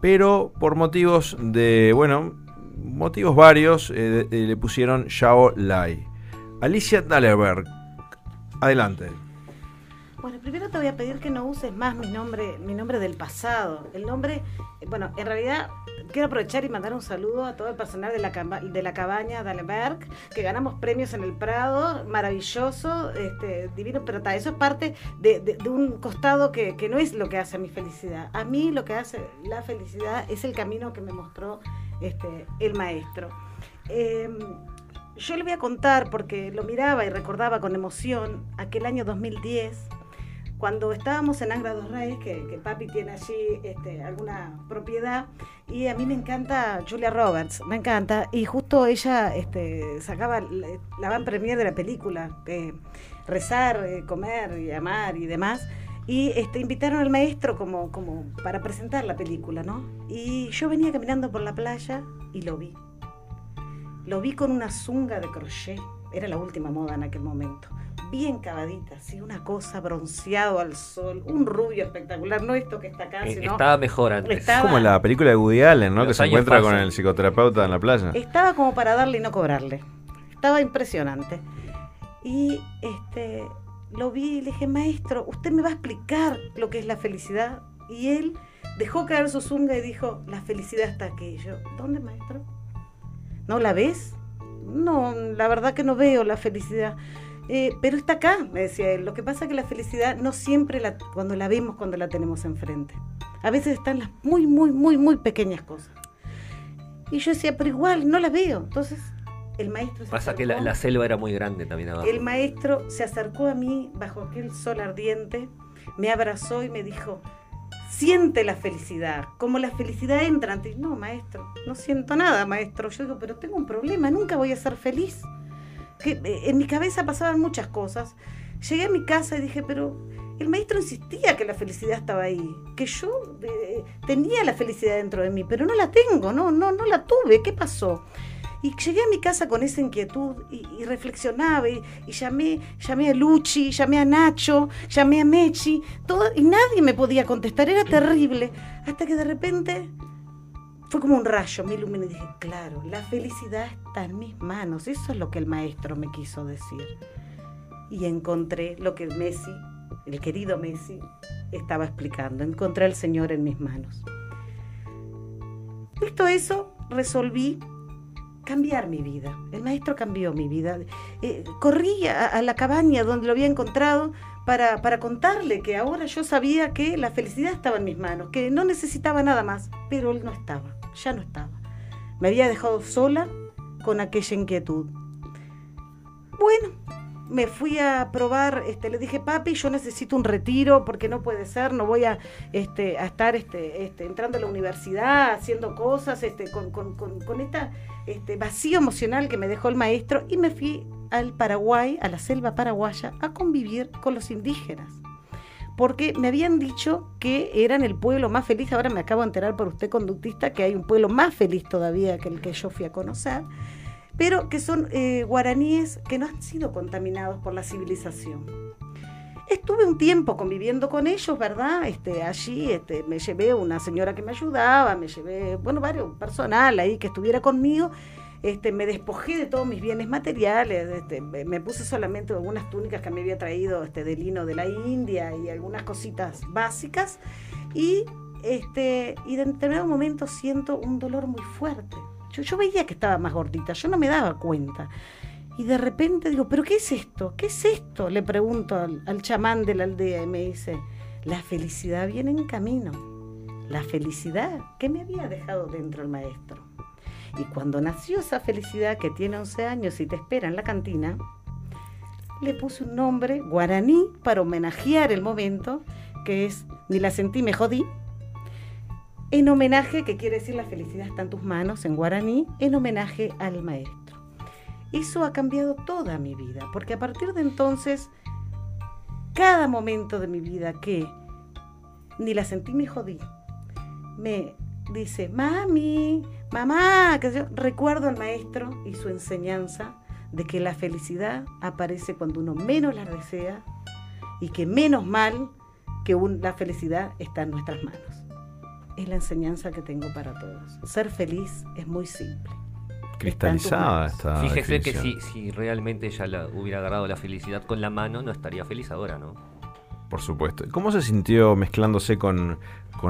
A: pero por motivos de, bueno, motivos varios, eh, eh, le pusieron Xiao Lai. Alicia Dalleberg, adelante.
E: Bueno, primero te voy a pedir que no uses más mi nombre, mi nombre del pasado. El nombre, bueno, en realidad quiero aprovechar y mandar un saludo a todo el personal de la, de la cabaña Dalleberg, que ganamos premios en el Prado, maravilloso, este, divino, pero eso es parte de, un costado que, no es lo que hace mi felicidad. A mí lo que hace la felicidad es el camino que me mostró este, el maestro. Em, yo le voy a contar, porque lo miraba y recordaba con emoción, aquel año 2010, cuando estábamos en Angra dos Reyes, que, papi tiene allí este, alguna propiedad, y a mí me encanta Julia Roberts, me encanta, y justo ella este, sacaba la van premier de la película, rezar, eh, comer y amar y demás, y este, invitaron al maestro como, como para presentar la película, ¿no? Y yo venía caminando por la playa y lo vi. Lo vi con una zunga de crochet, era la última moda en aquel momento. Bien cavadita, así una cosa bronceado al sol, un rubio espectacular, no esto que está acá,
D: eh, sino. Estaba mejor antes.
A: como la película de Woody Allen, ¿no? Que se encuentra con el psicoterapeuta en la playa.
E: Estaba como para darle y no cobrarle. Estaba impresionante. Y este lo vi y le dije, maestro, usted me va a explicar lo que es la felicidad. Y él dejó caer su zunga y dijo, la felicidad está aquí. Y yo, ¿dónde, maestro? ¿No la ves? No, la verdad que no veo la felicidad. Eh, pero está acá, me decía él. Lo que pasa es que la felicidad no siempre la, cuando la vemos, cuando la tenemos enfrente. A veces están las muy, muy, muy, muy pequeñas cosas. Y yo decía, pero igual, no la veo. Entonces, el maestro...
D: pasa que la, selva era muy grande también abajo.
E: El maestro se acercó a mí bajo aquel sol ardiente, me abrazó y me dijo, siente la felicidad, como la felicidad entra ante no, maestro, no siento nada, maestro. Yo digo, pero tengo un problema, nunca voy a ser feliz. Que, eh, en mi cabeza pasaban muchas cosas. Llegué a mi casa y dije, pero el maestro insistía que la felicidad estaba ahí, que yo eh, tenía la felicidad dentro de mí, pero no la tengo, no, no, no la tuve. ¿Qué pasó? Y llegué a mi casa con esa inquietud y, reflexionaba y, llamé, llamé a Luchi, llamé a Nacho, llamé a Mechi, todo, y nadie me podía contestar, era terrible. Hasta que de repente fue como un rayo, me iluminé y dije, claro, la felicidad está en mis manos, eso es lo que el maestro me quiso decir. Y encontré lo que Messi, el querido Messi, estaba explicando, encontré al Señor en mis manos. Visto eso, resolví cambiar mi vida. El maestro cambió mi vida. Eh, corrí a, la cabaña donde lo había encontrado para, para, contarle que ahora yo sabía que la felicidad estaba en mis manos, que no necesitaba nada más, pero él no estaba, ya no estaba. Me había dejado sola con aquella inquietud. Bueno, me fui a probar, este, le dije, papi, yo necesito un retiro porque no puede ser, no voy a, este, a estar este, este, entrando a la universidad, haciendo cosas este, con, con, con, con esta este, vacío emocional que me dejó el maestro y me fui al Paraguay, a la selva paraguaya, a convivir con los indígenas. Porque me habían dicho que eran el pueblo más feliz, ahora me acabo de enterar por usted conductista que hay un pueblo más feliz todavía que el que yo fui a conocer, pero que son eh, guaraníes que no han sido contaminados por la civilización. Estuve un tiempo conviviendo con ellos, ¿verdad? Este, allí este, me llevé una señora que me ayudaba, me llevé, bueno, varios personal ahí que estuviera conmigo. Este, me despojé de todos mis bienes materiales, este, me puse solamente algunas túnicas que me había traído este, de lino de la India y algunas cositas básicas. Y, este, y de determinado momento siento un dolor muy fuerte. Yo, yo veía que estaba más gordita, yo no me daba cuenta. Y de repente digo, ¿pero qué es esto? ¿Qué es esto? Le pregunto al, chamán de la aldea y me dice, la felicidad viene en camino. La felicidad que me había dejado dentro el maestro. Y cuando nació esa felicidad que tiene 11 años y te espera en la cantina, le puse un nombre guaraní para homenajear el momento, que es Ni la sentí, me jodí. En homenaje, que quiere decir la felicidad está en tus manos, en guaraní, en homenaje al maestro. Eso ha cambiado toda mi vida, porque a partir de entonces, cada momento de mi vida que ni la sentí me jodí, me dice, mami, mamá, que yo recuerdo al maestro y su enseñanza de que la felicidad aparece cuando uno menos la desea y que menos mal que la felicidad está en nuestras manos. Es la enseñanza que tengo para todos. Ser feliz es muy simple
A: cristalizada esta
D: Fíjese que si, si realmente ella la, hubiera agarrado la felicidad con la mano, no estaría feliz ahora, ¿no?
A: Por supuesto. ¿Cómo se sintió mezclándose con,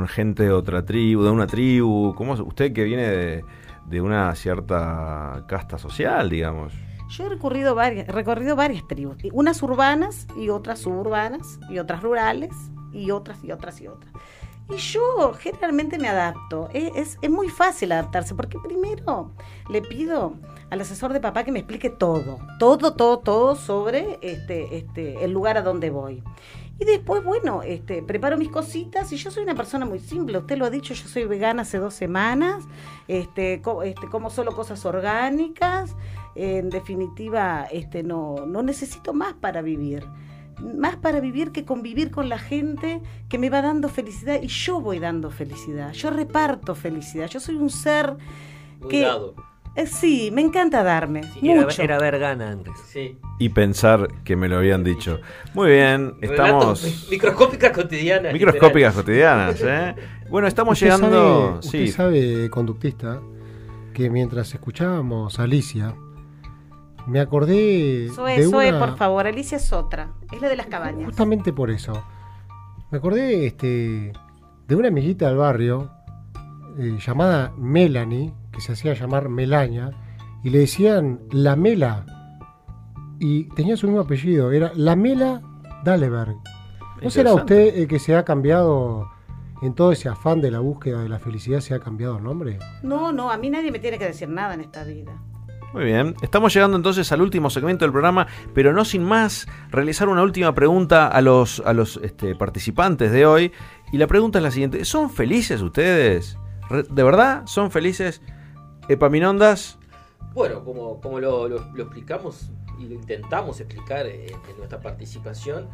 A: gente de otra tribu, de una tribu? ¿Cómo, usted que viene de, una cierta casta social, digamos?
E: Yo he recorrido varias, recorrido varias tribus, unas urbanas y otras suburbanas y otras rurales y otras y otras y otras. Y yo generalmente me adapto. Es, muy fácil adaptarse porque primero le pido al asesor de papá que me explique todo, todo, todo, todo sobre este, este, el lugar a donde voy. Y después, bueno, este, preparo mis cositas y yo soy una persona muy simple. Usted lo ha dicho, yo soy vegana hace dos semanas, este, este, como solo cosas orgánicas. En definitiva, este, no, no necesito más para vivir más para vivir que convivir con la gente que me va dando felicidad y yo voy dando felicidad, yo reparto felicidad, yo soy un ser que... Eh, sí, me encanta darme. mucho.
D: Era, ver gana antes.
A: Y pensar que me lo habían dicho. Muy bien, estamos.
B: microscópicas cotidianas.
A: Microscópicas cotidianas, ¿eh? Bueno, estamos llegando.
G: usted sabe, conductista, que mientras escuchábamos a Alicia, me acordé.
E: Zoe, Zoe, por favor, Alicia es otra. Es la de las cabañas.
G: Justamente por eso. Me acordé este, de una amiguita del barrio eh, llamada Melanie, que se hacía llamar Melaña, y le decían La Mela. Y tenía su mismo apellido, era La Mela Daleberg. ¿No será usted el que se ha cambiado en todo ese afán de la búsqueda de la felicidad, se ha cambiado el nombre?
E: No, no, a mí nadie me tiene que decir nada en esta vida.
A: Muy bien, estamos llegando entonces al último segmento del programa, pero no sin más realizar una última pregunta a los, a los este, participantes de hoy, Y la pregunta es la siguiente, ¿son felices ustedes? ¿De verdad son felices? Epaminondas,
B: Bueno, como, como lo, lo- explicamos y lo intentamos explicar en nuestra participación,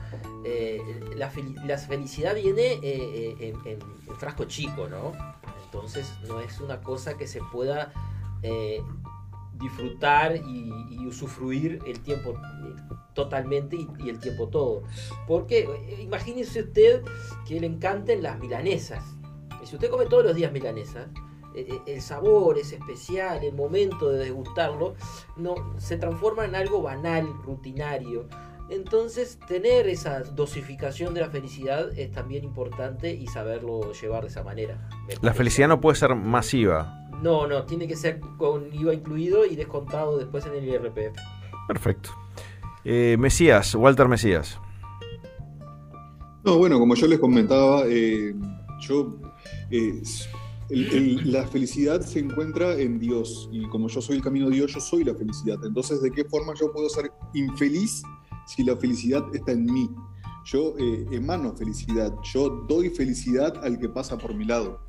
B: eh, la, fel- la felicidad viene eh, eh, en, frasco chico, ¿no? Entonces no es una cosa que se pueda disfrutar y, y usufruir el tiempo eh, totalmente y, y el tiempo todo. Porque eh, imagínese usted que le encanten las milanesas. Y si usted come todos los días milanesas, eh, el sabor es especial, el momento de degustarlo, no, se transforma en algo banal, rutinario. Entonces, tener esa dosificación de la felicidad es también importante y saberlo llevar de esa manera.
A: la felicidad no puede ser masiva.
B: No, no, tiene que ser con IVA incluido y descontado después en el IRPF.
A: Perfecto. Eh, Mesías, Walter Mesías.
C: No, bueno, como yo les comentaba, eh, yo eh, el- el- la felicidad se encuentra en Dios y como yo soy el camino de Dios, yo soy la felicidad. Entonces, ¿de qué forma yo puedo ser infeliz si la felicidad está en mí? Yo eh, emano felicidad, yo doy felicidad al que pasa por mi lado.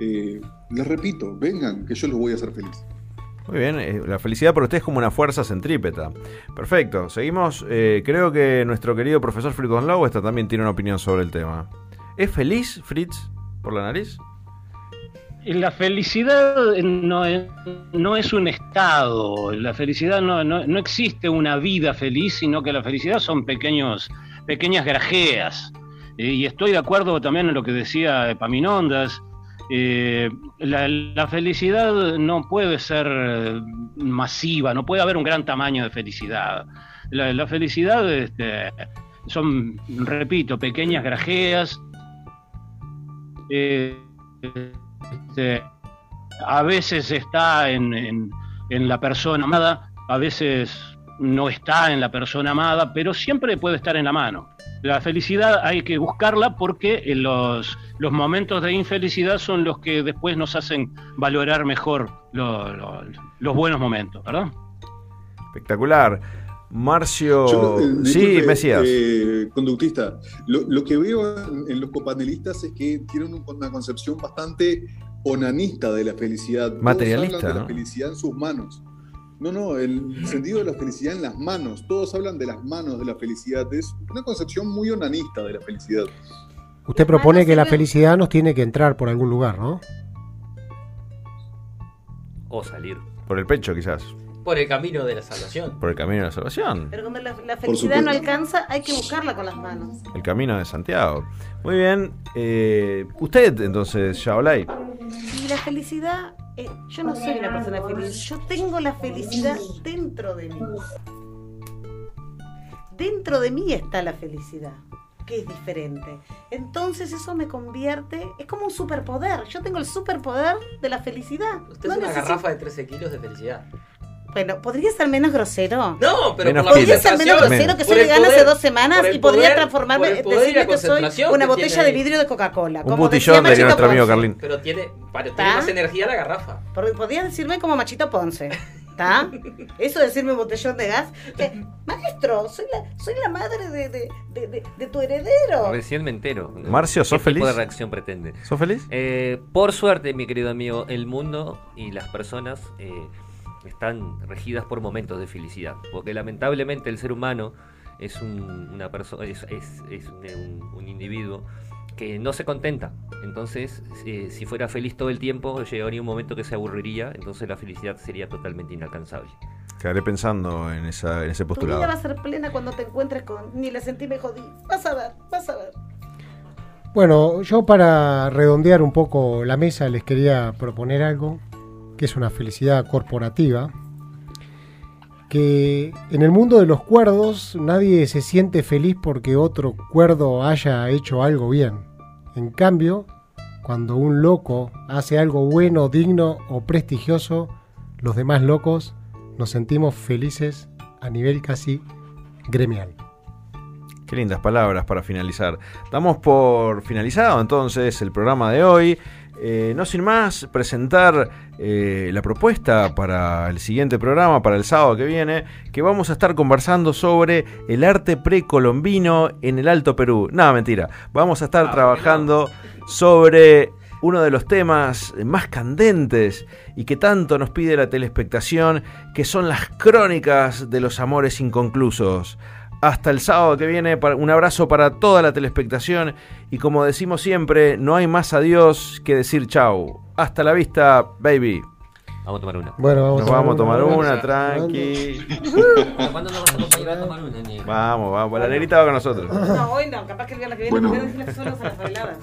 C: Eh, les repito, vengan, que yo los voy a hacer feliz.
A: Muy bien, eh, la felicidad para usted es como una fuerza centrípeta. Perfecto, seguimos. Eh, creo que nuestro querido profesor Fritz von Lauesta también tiene una opinión sobre el tema. ¿Es feliz, Fritz, por la nariz?
F: La felicidad no es, no es un estado, la felicidad no, no, no existe una vida feliz, sino que la felicidad son pequeños, pequeñas grajeas. Eh, y estoy de acuerdo también en lo que decía Epaminondas. Eh, la, felicidad no puede ser eh, masiva, no puede haber un gran tamaño de felicidad. La, felicidad este, son, repito, pequeñas grajeas. Eh, este, a veces está en- en la persona amada, a veces no está en la persona amada, pero siempre puede estar en la mano. La felicidad hay que buscarla porque eh, los, los momentos de infelicidad son los que después nos hacen valorar mejor lo- lo- los buenos momentos, ¿verdad?
A: Espectacular. Marcio.
C: Yo, eh,
A: sí,
C: disculpe,
A: Mesías.
C: eh, conductista, lo, lo que veo en, en los copanelistas es que tienen un- una concepción bastante onanista de la felicidad. Todos
A: Materialista,
C: hablan de
A: ¿no?
C: la felicidad en sus manos. No, no, el sentido de la felicidad en las manos. Todos hablan de las manos de la felicidad. Es una concepción muy onanista de la felicidad.
G: Usted propone que la felicidad nos tiene que entrar por algún lugar, ¿no?
D: O salir.
A: Por el pecho, quizás.
B: Por el camino de la salvación.
A: Por el camino de la salvación.
E: Pero cuando la, la felicidad no alcanza, hay que buscarla con las manos.
A: El camino de Santiago. Muy bien. eh, usted, entonces, Shaolai.
E: Y la felicidad, eh, yo no soy una persona feliz, yo tengo la felicidad dentro de mí. Dentro de mí está la felicidad, que es diferente. Entonces eso me convierte, es como un superpoder. Yo tengo el superpoder de la felicidad.
B: Usted
E: No
B: es una
E: necesito-
B: garrafa de 13 kilos de felicidad.
E: Bueno, podría ser menos grosero.
B: No, pero
A: Menos
B: por la.
E: Podría ser menos grosero que soy vegana hace dos semanas y podría
B: poder-
E: transformarme, decirme que soy una botella de vidrio de Coca-Cola.
A: Un diría
E: Machito
A: nuestro amigo. Carlín.
B: Pero tiene, tiene más energía la garrafa.
E: Porque podías decirme como Machito Ponce. ¿Está? Eso de decirme botellón de gas. Eh, maestro, soy la, soy la madre de, de, de, de- de tu heredero.
D: Recién me entero.
A: Marcio, ¿sos
D: ¿Qué tipo
A: feliz?
D: de reacción pretende?
A: ¿Sos feliz?
D: Eh, por suerte, mi querido amigo, el mundo y las personas eh, están regidas por momentos de felicidad. Porque lamentablemente el ser humano es un, una persona, es, es- es un, un- un individuo que no se contenta. Entonces, eh, si fuera feliz todo el tiempo, llegaría un momento que se aburriría, entonces la felicidad sería totalmente inalcanzable.
A: Quedaré pensando en, esa, en ese
E: Tu vida
A: postulado.
E: va a ser plena cuando te encuentres con ni la sentí me jodí. Vas a ver, vas a ver.
G: Bueno, yo para redondear un poco la mesa les quería proponer algo, que es una felicidad corporativa, que en el mundo de los cuerdos nadie se siente feliz porque otro cuerdo haya hecho algo bien. En cambio, cuando un loco hace algo bueno, digno o prestigioso, los demás locos nos sentimos felices a nivel casi gremial.
A: Qué lindas palabras para finalizar. Damos por finalizado entonces el programa de hoy. Eh, no sin más, presentar eh, la propuesta para el siguiente programa, para el sábado que viene, que vamos a estar conversando sobre el arte precolombino en el Alto Perú. Nada, mentira. Vamos a estar
B: Ah,
A: trabajando sobre uno de los temas más candentes y que tanto nos pide la telespectación, que son las crónicas de los amores inconclusos. Hasta el sábado que viene, un abrazo para toda la telespectación y como decimos siempre, no hay más adiós que decir chau. Hasta la vista, baby.
D: Vamos a tomar una.
G: Bueno, vamos
A: Nos vamos a tomar
G: una.
A: una, tranqui.
D: ¿Cuándo nos vas a acompañar a tomar una?
A: Vamos, vamos, la negrita va con nosotros.
E: No, hoy no, capaz que el viernes que viene
C: Bueno.
E: solos a las bailadas.